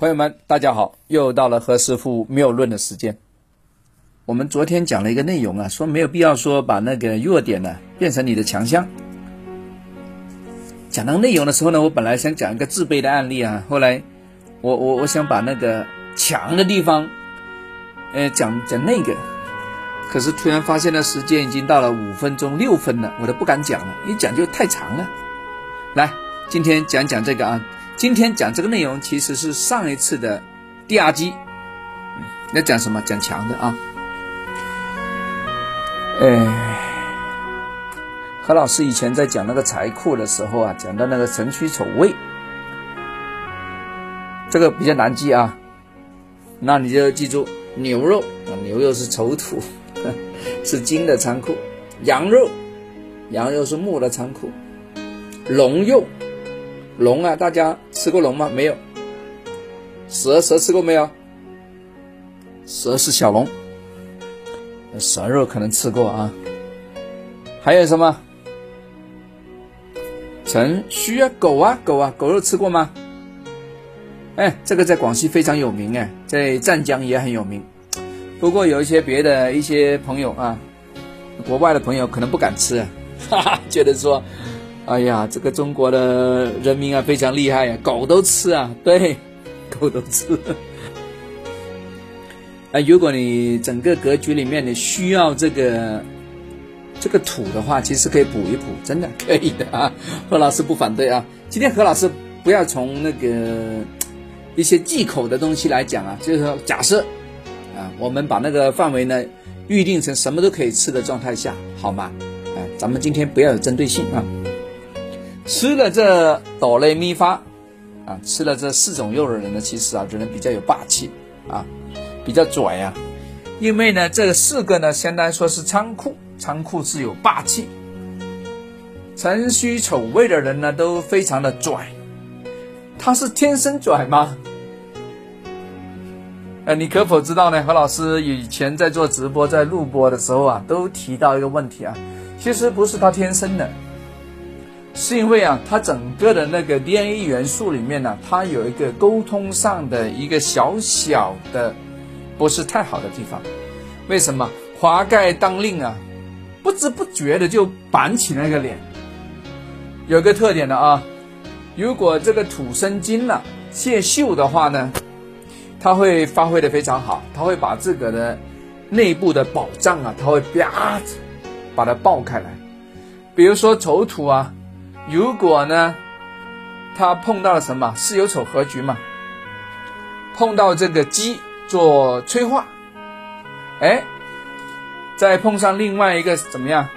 朋友们，大家好，又到了何师傅谬论的时间。我们昨天讲了一个内容啊，说没有必要说把那个弱点呢变成你的强项。讲到内容的时候呢，我本来想讲一个自卑的案例啊，后来我我我想把那个强的地方，呃，讲讲那个，可是突然发现呢，时间已经到了五分钟六分了，我都不敢讲了，一讲就太长了。来，今天讲讲这个啊。今天讲这个内容其实是上一次的第二集，要讲什么？讲强的啊。哎，何老师以前在讲那个财库的时候啊，讲到那个辰戌丑未，这个比较难记啊。那你就记住牛肉啊，牛肉是丑土，是金的仓库；羊肉，羊肉是木的仓库；龙肉。龙啊，大家吃过龙吗？没有。蛇蛇吃过没有？蛇是小龙，蛇肉可能吃过啊。还有什么？辰戌啊，狗啊，狗啊，狗肉吃过吗？哎，这个在广西非常有名哎，在湛江也很有名。不过有一些别的一些朋友啊，国外的朋友可能不敢吃，哈哈，觉得说。哎呀，这个中国的人民啊，非常厉害呀，狗都吃啊，对，狗都吃。哎，如果你整个格局里面你需要这个这个土的话，其实可以补一补，真的可以的啊。何老师不反对啊。今天何老师不要从那个一些忌口的东西来讲啊，就是说假设啊，我们把那个范围呢预定成什么都可以吃的状态下，好吗？哎，咱们今天不要有针对性啊。吃了这哆来咪发啊，吃了这四种肉的人呢，其实啊，这人比较有霸气啊，比较拽呀。因为呢，这四个呢，相当于说是仓库，仓库是有霸气。辰戌丑未的人呢，都非常的拽。他是天生拽吗？呃，你可否知道呢？何老师以前在做直播、在录播的时候啊，都提到一个问题啊，其实不是他天生的。是因为啊，它整个的那个 DNA 元素里面呢，它有一个沟通上的一个小小的不是太好的地方。为什么？华盖当令啊，不知不觉的就板起那个脸。有个特点的啊，如果这个土生金了，泄秀的话呢，它会发挥的非常好，它会把这个的内部的宝藏啊，它会啪把它爆开来。比如说丑土啊。如果呢，他碰到了什么巳酉丑合局嘛，碰到这个鸡做催化，哎，再碰上另外一个怎么样，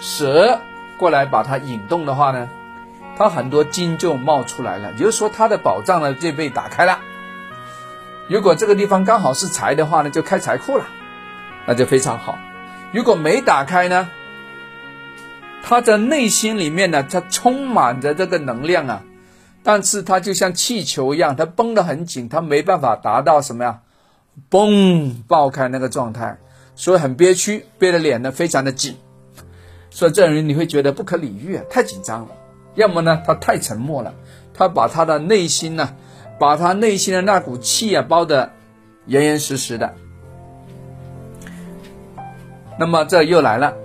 蛇过来把它引动的话呢，它很多金就冒出来了，也就是说它的宝藏呢就被打开了。如果这个地方刚好是财的话呢，就开财库了，那就非常好。如果没打开呢？他的内心里面呢，他充满着这个能量啊，但是他就像气球一样，他绷得很紧，他没办法达到什么呀，嘣爆开那个状态，所以很憋屈，憋的脸呢非常的紧，所以这人你会觉得不可理喻啊，太紧张了。要么呢，他太沉默了，他把他的内心呢，把他内心的那股气啊包得严严实实的。那么这又来了。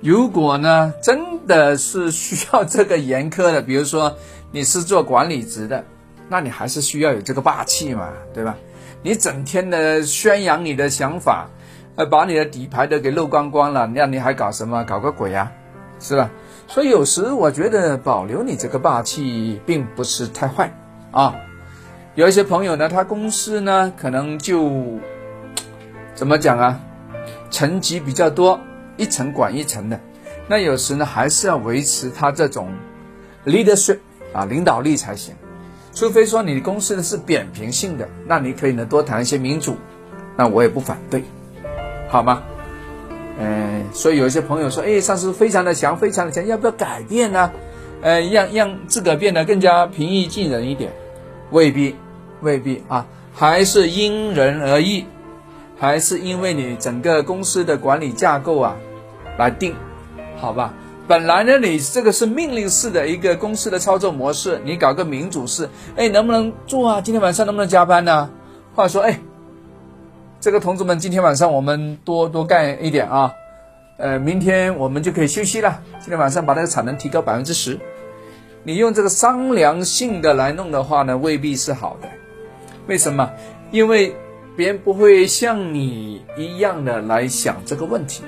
如果呢，真的是需要这个严苛的，比如说你是做管理职的，那你还是需要有这个霸气嘛，对吧？你整天的宣扬你的想法，呃，把你的底牌都给漏光光了，那你还搞什么？搞个鬼啊，是吧？所以有时我觉得保留你这个霸气并不是太坏啊。有一些朋友呢，他公司呢可能就怎么讲啊，层级比较多。一层管一层的，那有时呢还是要维持他这种 leadership 啊领导力才行。除非说你的公司的是扁平性的，那你可以呢多谈一些民主，那我也不反对，好吗？嗯，所以有一些朋友说，哎，上司非常的强，非常的强，要不要改变呢？呃，让让自个变得更加平易近人一点，未必，未必啊，还是因人而异，还是因为你整个公司的管理架构啊。来定，好吧？本来呢，你这个是命令式的一个公司的操作模式，你搞个民主式，哎，能不能做啊？今天晚上能不能加班呢？或者说，哎，这个同志们，今天晚上我们多多干一点啊，呃，明天我们就可以休息了。今天晚上把那个产能提高百分之十。你用这个商量性的来弄的话呢，未必是好的。为什么？因为别人不会像你一样的来想这个问题。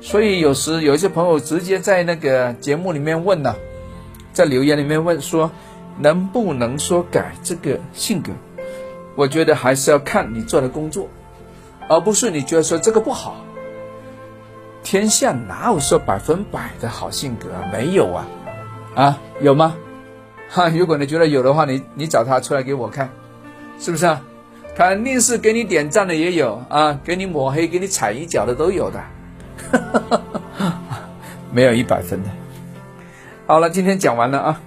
所以有时有一些朋友直接在那个节目里面问呢，在留言里面问说，能不能说改这个性格？我觉得还是要看你做的工作，而不是你觉得说这个不好。天下哪有说百分百的好性格？没有啊，啊有吗？哈，如果你觉得有的话，你你找他出来给我看，是不是啊？肯定是给你点赞的也有啊，给你抹黑、给你踩一脚的都有的。哈哈哈哈哈没有一百分的。好了，今天讲完了啊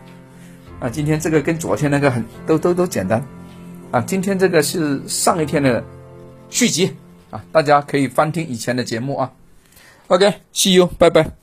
啊！今天这个跟昨天那个很都都都简单啊。今天这个是上一天的续集啊，大家可以翻听以前的节目啊。OK，See you，拜拜。